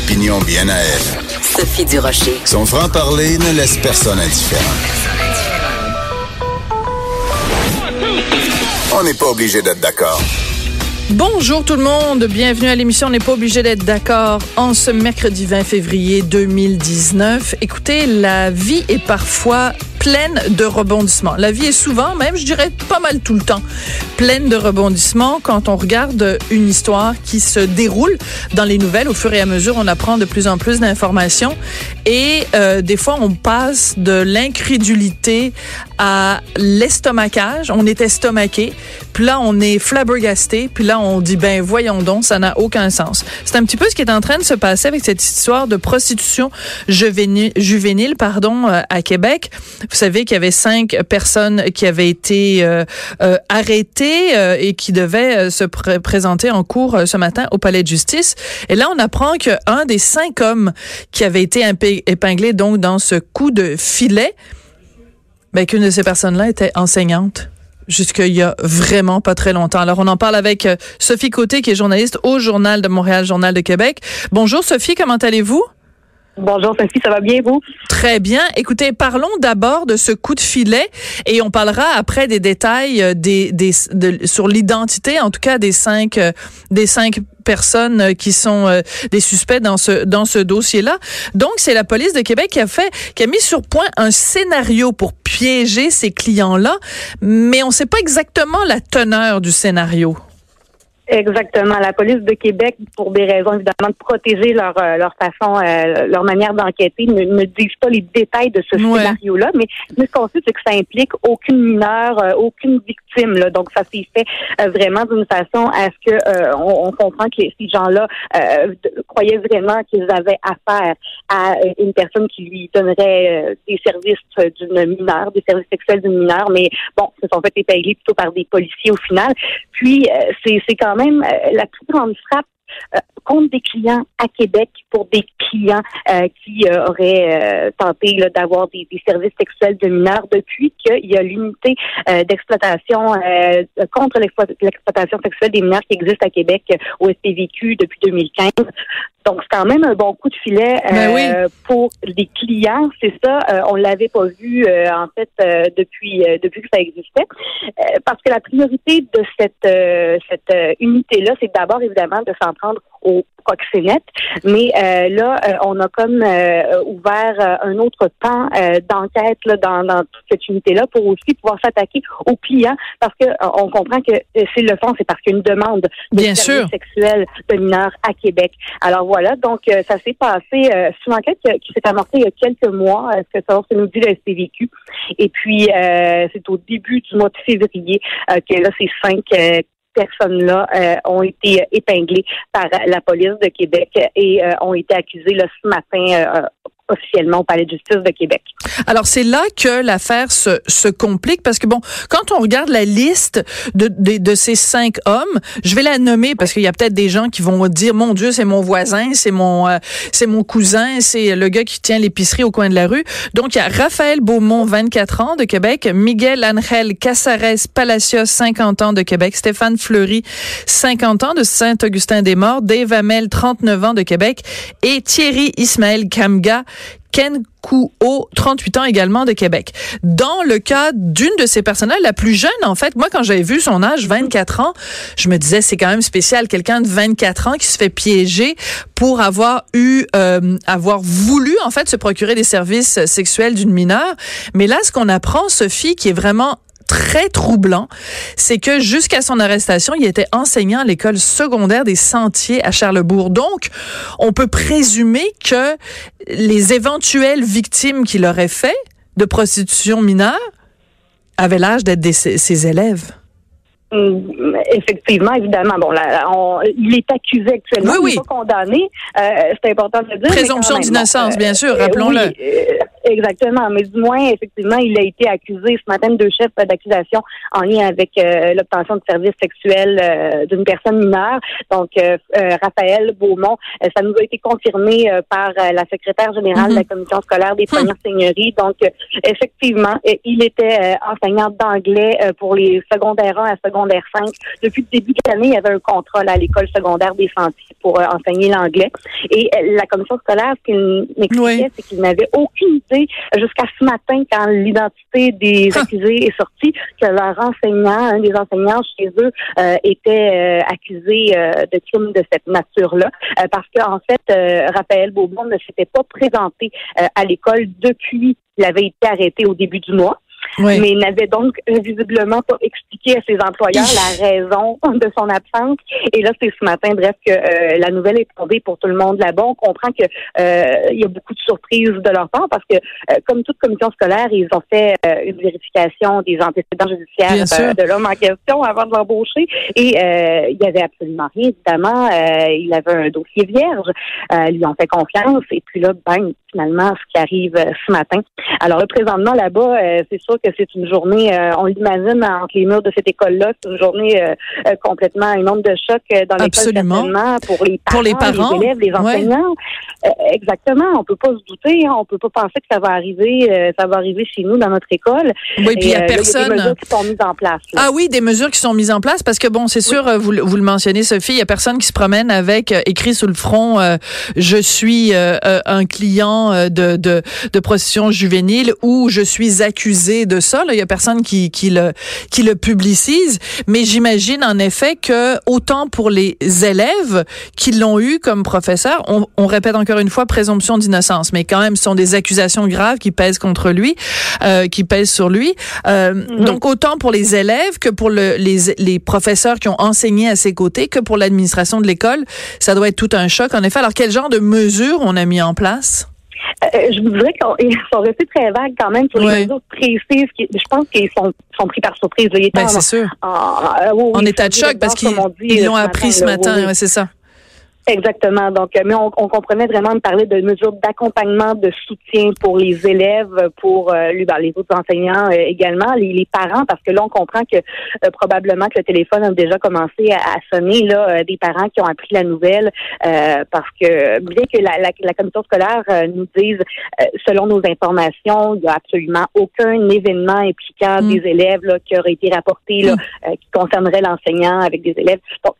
Des opinions bien à elle. Sophie Durocher. Son franc-parler ne laisse personne indifférent. On n'est pas obligé d'être d'accord. Bonjour tout le monde, bienvenue à l'émission. On n'est pas obligé d'être d'accord en ce mercredi 20 février 2019. Écoutez, la vie est parfois pleine de rebondissements. La vie est souvent, même je dirais pas mal tout le temps, pleine de rebondissements quand on regarde une histoire qui se déroule dans les nouvelles. Au fur et à mesure, on apprend de plus en plus d'informations et euh, des fois, on passe de l'incrédulité à l'estomacage. On est estomaqué, puis là, on est flabbergasté, puis là, on dit, ben voyons donc, ça n'a aucun sens. C'est un petit peu ce qui est en train de se passer avec cette histoire de prostitution juvénile, pardon, euh, à Québec. Vous savez qu'il y avait cinq personnes qui avaient été euh, euh, arrêtées euh, et qui devaient se pr présenter en cours ce matin au palais de justice. Et là, on apprend qu'un des cinq hommes qui avait été épinglé donc dans ce coup de filet, ben, qu'une de ces personnes-là était enseignante jusqu'il y a vraiment pas très longtemps. Alors, on en parle avec Sophie Côté, qui est journaliste au Journal de Montréal, Journal de Québec. Bonjour, Sophie, comment allez-vous? Bonjour Sophie, ça va bien vous? Très bien. Écoutez, parlons d'abord de ce coup de filet et on parlera après des détails euh, des, des de, sur l'identité, en tout cas des cinq euh, des cinq personnes qui sont euh, des suspects dans ce dans ce dossier-là. Donc c'est la police de Québec qui a fait qui a mis sur point un scénario pour piéger ces clients-là, mais on ne sait pas exactement la teneur du scénario. Exactement. La police de Québec, pour des raisons évidemment de protéger leur euh, leur façon, euh, leur manière d'enquêter, ne, ne disent pas les détails de ce Ouais. scénario-là. Mais, mais ce qu'on sait, c'est que ça implique aucune mineure, euh, aucune victime. Là. Donc ça s'est fait euh, vraiment d'une façon à ce que euh, on, on comprend que ces gens-là euh, croyaient vraiment qu'ils avaient affaire à une personne qui lui donnerait des services d'une mineure, des services sexuels d'une mineure. Mais bon, se sont fait épingler plutôt par des policiers au final. Puis c'est c'est quand même euh, la plus grande frappe euh, contre des clients à Québec pour des clients euh, qui euh, auraient euh, tenté là, d'avoir des, des services sexuels de mineurs depuis qu'il y a l'unité euh, d'exploitation euh, contre l'explo- l'exploitation sexuelle des mineurs qui existe à Québec au SPVQ depuis 2015. Donc, c'est quand même un bon coup de filet euh, Ben oui. pour les clients. C'est ça, euh, on l'avait pas vu euh, en fait euh, depuis euh, depuis que ça existait. Euh, parce que la priorité de cette euh, cette euh, unité-là, c'est d'abord évidemment de s'en prendre au proxénète. Mais euh, là, euh, on a comme euh, ouvert euh, un autre pan euh, d'enquête là, dans, dans toute cette unité-là pour aussi pouvoir s'attaquer aux clients parce que euh, on comprend que s'ils le font, c'est parce qu'il y a une demande de Bien services sûr. sexuels de mineurs à Québec. Alors voilà, donc euh, ça s'est passé. Euh, c'est une enquête qui, qui s'est amorcée il y a quelques mois, ce que ça nous dit le SPVQ. Et puis euh, c'est au début du mois de février euh, que là ces cinq euh, personnes-là euh, ont été euh, épinglées par la police de Québec et euh, ont été accusées là, ce matin officiellement au Palais de justice de Québec. Alors c'est là que l'affaire se, se complique parce que bon, quand on regarde la liste de, de, de ces cinq hommes, je vais la nommer parce qu'il y a peut-être des gens qui vont dire mon Dieu c'est mon voisin, c'est mon euh, c'est mon cousin, c'est le gars qui tient l'épicerie au coin de la rue. Donc il y a Raphaël Beaumont, 24 ans de Québec, Miguel Angel Casares Palacios, 50 ans de Québec, Stéphane Fleury, 50 ans de Saint-Augustin-des-Morts, Dave Hamel, 39 ans de Québec et Thierry Ismaël Kamga, Ken Kuo, 38 ans également de Québec. Dans le cas d'une de ces personnes-là, la plus jeune, en fait, moi, quand j'avais vu son âge, 24 ans, je me disais, c'est quand même spécial, quelqu'un de 24 ans qui se fait piéger pour avoir eu, euh, avoir voulu, en fait, se procurer des services sexuels d'une mineure. Mais là, ce qu'on apprend, Sophie, qui est vraiment très troublant, c'est que jusqu'à son arrestation, il était enseignant à l'école secondaire des Sentiers à Charlebourg. Donc, on peut présumer que les éventuelles victimes qu'il aurait fait de prostitution mineure avaient l'âge d'être ses élèves. Mm, effectivement, évidemment. Bon, là, on, il est accusé actuellement, oui, oui. il n'est pas condamné. Euh, c'est important de le dire. Présomption d'innocence, bien sûr, euh, rappelons-le. Euh, exactement, mais du moins, effectivement, il a été accusé ce matin de deux chefs d'accusation en lien avec l'obtention de services sexuels d'une personne mineure. Donc, Raphaël Beaumont, ça nous a été confirmé par la secrétaire générale de la mhm. commission scolaire des premières hum. seigneuries. Donc, effectivement, il était enseignant d'anglais pour les secondaires 1 à secondaire secondaire 5. Depuis le début de l'année, il y avait un contrôle à l'école secondaire des Sentiers pour euh, enseigner l'anglais. Et euh, la commission scolaire, ce qu'il m'expliquait, c'est qu'il n'avait aucune jusqu'à ce matin, quand l'identité des accusés est sortie, que leur enseignant, un des enseignants chez eux, euh, était accusé de crimes de cette nature-là. parce qu'en fait, Raphaël Beaumont ne s'était pas présenté à l'école depuis qu'il avait été arrêté au début du mois mais il n'avait donc visiblement pas expliqué à ses employeurs la raison de son absence. Et là, c'est ce matin, bref, que euh, la nouvelle est tombée pour tout le monde là-bas. On comprend que euh, il y a beaucoup de surprises de leur part parce que, euh, comme toute commission scolaire, ils ont fait une vérification des antécédents judiciaires de l'homme en question avant de l'embaucher. Et il y avait absolument rien, évidemment. il avait un dossier vierge. ils lui ont fait confiance. Et puis là, bang, finalement, ce qui arrive ce matin. Alors là, présentement, là-bas, c'est sûr que c'est une journée, euh, on l'imagine entre les murs de cette école-là, c'est une journée euh, euh, complètement une onde de choc dans l'école pour les parents, pour les, parents. les élèves, les enseignants. exactement, on peut pas se douter, hein, on peut pas penser que ça va arriver, ça va arriver chez nous dans notre école. Oui, puis il y a personne. des mesures qui sont mises en place. Ah oui, des mesures qui sont mises en place parce que bon, c'est sûr, vous, vous le mentionnez, Sophie, il y a personne qui se promène avec écrit sous le front, je suis un client de, de de prostitution juvénile ou je suis accusé de ça. Il y a personne qui, qui, le, qui le publicise. Mais j'imagine en effet que autant pour les élèves qui l'ont eu comme professeur, on, on, répète encore une fois présomption d'innocence, mais quand même ce sont des accusations graves qui pèsent contre lui, euh, qui pèsent sur lui. Euh, mm-hmm. Donc autant pour les élèves que pour le, les, les professeurs qui ont enseigné à ses côtés, que pour l'administration de l'école, ça doit être tout un choc. En effet, alors quel genre de mesures on a mis en place? Euh, je vous dirais qu'ils sont restés très vagues quand même sur les mesures précises. Qui, je pense qu'ils sont, sont pris par surprise. Ben, c'est sûr. En, en état de choc parce qu'ils l'ont appris ce matin. c'est ça. Exactement. Donc, euh, mais on, comprenait vraiment de parler de mesures d'accompagnement, de soutien pour les élèves, pour euh, ben, les autres enseignants euh, également, les, parents, parce que là, on comprend que probablement que le téléphone a déjà commencé à, sonner là, des parents qui ont appris la nouvelle, parce que bien que la, la, commission scolaire nous dise, selon nos informations, il n'y a absolument aucun événement impliquant mm. des élèves là, qui aurait été rapporté là, mm. qui concernerait l'enseignant avec des élèves. Donc,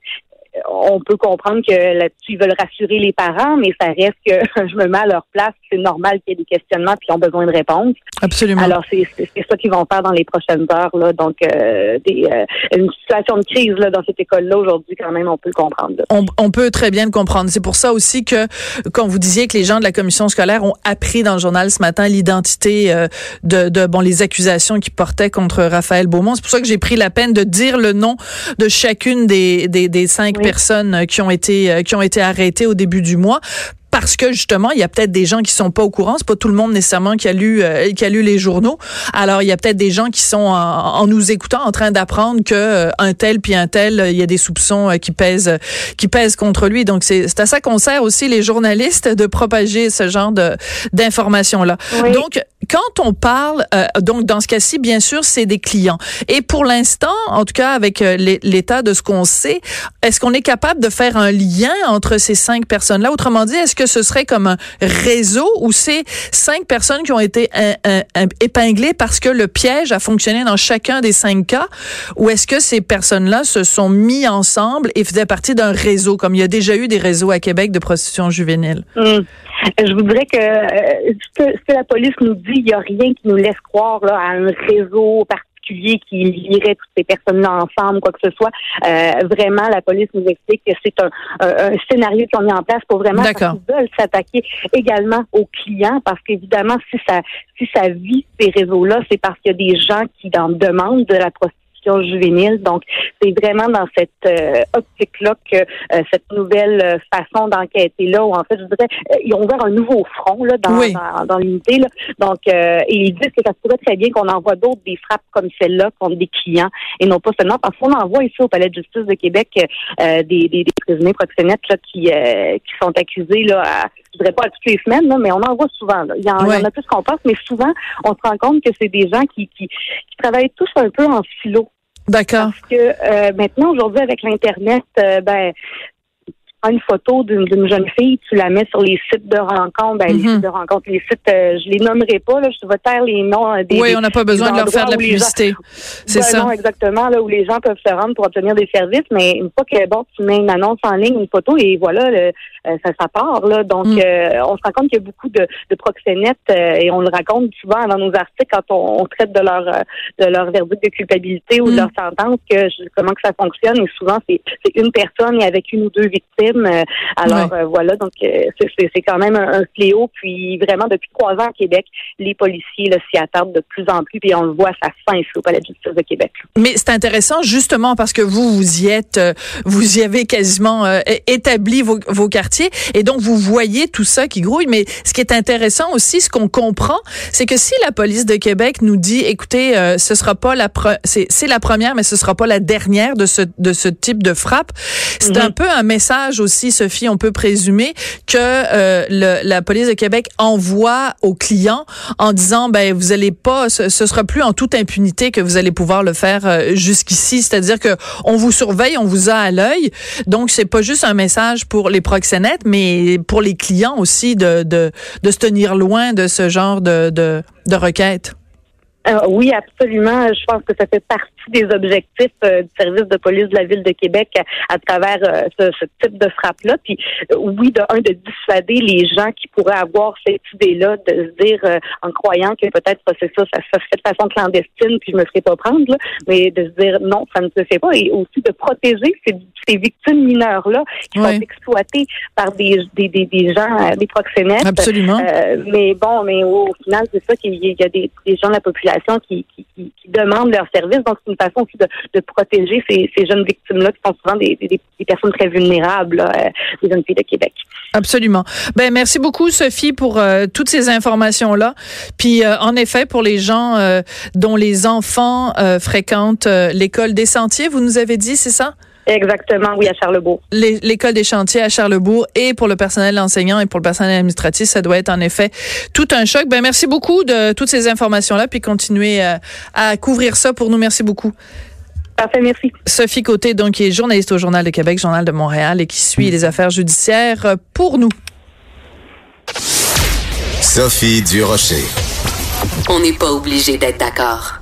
on peut comprendre que là-dessus, ils veulent rassurer les parents, mais ça reste que je me mets à leur place. C'est normal qu'il y ait des questionnements puis ils ont besoin de réponses. Absolument. Alors, c'est ça qu'ils vont faire dans les prochaines heures. Là. Donc, euh, des, euh, une situation de crise là, dans cette école-là aujourd'hui, quand même, on peut le comprendre. On, peut très bien le comprendre. C'est pour ça aussi que, quand vous disiez que les gens de la commission scolaire ont appris dans le journal ce matin l'identité euh, de, de, bon, les accusations qui portaient contre Raphaël Beaumont, c'est pour ça que j'ai pris la peine de dire le nom de chacune des, des, des cinq personnes qui ont été euh, qui ont été arrêtées au début du mois parce que justement, il y a peut-être des gens qui sont pas au courant. C'est pas tout le monde nécessairement qui a lu euh, qui a lu les journaux. Alors, il y a peut-être des gens qui sont en, nous écoutant en train d'apprendre que euh, un tel puis un tel, il y a des soupçons qui pèsent qui pèsent contre lui. Donc, c'est à ça qu'on sert aussi les journalistes de propager ce genre de d'informations là. Donc, quand on parle, euh, donc dans ce cas-ci, bien sûr, c'est des clients. Et pour l'instant, en tout cas avec euh, l'état de ce qu'on sait, est-ce qu'on est capable de faire un lien entre ces cinq personnes-là? Autrement dit, est-ce que ce serait comme un réseau ou c'est cinq personnes qui ont été épinglées parce que le piège a fonctionné dans chacun des cinq cas? Ou est-ce que ces personnes-là se sont mis ensemble et faisaient partie d'un réseau, comme il y a déjà eu des réseaux à Québec de prostitution juvénile? Hum. Je voudrais que euh, ce, que la police nous dit, il n'y a rien qui nous laisse croire là, à un réseau particulier qui lierait toutes ces personnes-là ensemble, quoi que ce soit. Euh, vraiment, la police nous explique que c'est un, un, scénario qu'ils ont mis en place pour vraiment qu'ils veulent s'attaquer également aux clients, parce qu'évidemment, si ça si ça vit ces réseaux-là, c'est parce qu'il y a des gens qui en demandent de la prostitution prostitution juvénile. Donc, c'est vraiment dans cette euh, optique-là que euh, cette nouvelle façon d'enquêter-là, où en fait, je dirais, ils ont ouvert un nouveau front là, dans, dans, dans l'unité. Donc, et ils disent que ça se pourrait très bien qu'on envoie d'autres des frappes comme celle-là contre des clients, et non pas seulement parce qu'on envoie ici au Palais de justice de Québec des, des, des prisonniers proxénètes là, qui, qui sont accusés là, à, je dirais pas à toutes les semaines, là, mais on en voit souvent. Là. Il, y en, il y en a plus qu'on pense, mais souvent, on se rend compte que c'est des gens qui, qui, qui travaillent tous un peu en silo. D'accord. Parce que euh, maintenant, aujourd'hui, avec l'Internet, euh, ben, une photo d'une jeune fille, tu la mets sur les sites de rencontres, ben, les Mhm. sites de rencontres, les sites, euh, je les nommerai pas, là, je vais taire les noms euh, des. Oui, on n'a pas besoin de leur faire de la publicité. C'est Ben ça. Non, exactement, là où les gens peuvent se rendre pour obtenir des services, mais une fois que bon, tu mets une annonce en ligne, une photo, et voilà, le- euh, ça, ça part là. Donc, Mm. euh, on se rend compte qu'il y a beaucoup de, de proxénètes euh, et on le raconte souvent dans nos articles quand on, on traite de leur euh, de leur verdict de culpabilité ou Mm. de leur sentence, que comment que ça fonctionne. Et souvent, c'est c'est une personne et avec une ou deux victimes. Euh, alors euh, voilà, donc euh, c'est- quand même un, un fléau. Puis vraiment, depuis trois ans à Québec, les policiers s'y attardent de plus en plus, puis on le voit, ça fin ici au Palais de justice de Québec. Mais c'est intéressant justement parce que vous, vous y êtes, vous y avez quasiment euh, établi vos, vos quartiers et donc vous voyez tout ça qui grouille. Mais ce qui est intéressant aussi, ce qu'on comprend, c'est que si la police de Québec nous dit, écoutez, euh, ce sera pas la c'est la première, mais ce sera pas la dernière de ce de ce type de frappe, c'est Mhm. un peu un message aussi, Sophie. On peut présumer que euh, la police de Québec envoie aux clients en disant, ben vous allez pas, ce, ce sera plus en toute impunité que vous allez pouvoir le faire euh, jusqu'ici. C'est-à-dire que on vous surveille, on vous a à l'œil. Donc c'est pas juste un message pour les proxénètes, mais pour les clients aussi de de, se tenir loin de ce genre de de, requêtes. Euh, oui, absolument. Je pense que ça fait partie des objectifs euh, du service de police de la ville de Québec à, à travers euh, ce, ce type de frappe-là. Puis euh, oui, de un, de dissuader les gens qui pourraient avoir cette idée-là de se dire euh, en croyant que peut-être c'est ça, ça se fait de façon clandestine, puis je me ferai pas prendre, là, mais de se dire non, ça ne se fait pas, et aussi de protéger ces, ces victimes mineures-là qui Oui. sont exploitées par des, des, des, des gens, des proxénètes. Absolument. Euh, mais bon, mais au, au final, c'est ça qu'il y a des, des gens de la population qui, qui, qui, qui demandent leurs services. Donc, c'est une façon aussi de, protéger ces, jeunes victimes-là qui sont souvent des, des, des personnes très vulnérables, là, euh, les jeunes filles de Québec. Absolument. Ben merci beaucoup Sophie pour euh, toutes ces informations là. Puis euh, en effet pour les gens dont les enfants fréquentent l'école des Sentiers, vous nous avez dit c'est ça? Exactement, oui, à Charlebourg. L'école des chantiers à Charlebourg et pour le personnel enseignant et pour le personnel administratif, ça doit être en effet tout un choc. Ben merci beaucoup de toutes ces informations là puis continuez euh, à couvrir ça pour nous. Merci beaucoup. Parfait, merci. Sophie Côté donc qui est journaliste au Journal de Québec, Journal de Montréal et qui suit les affaires judiciaires pour nous. Sophie Durocher. On n'est pas obligé d'être d'accord.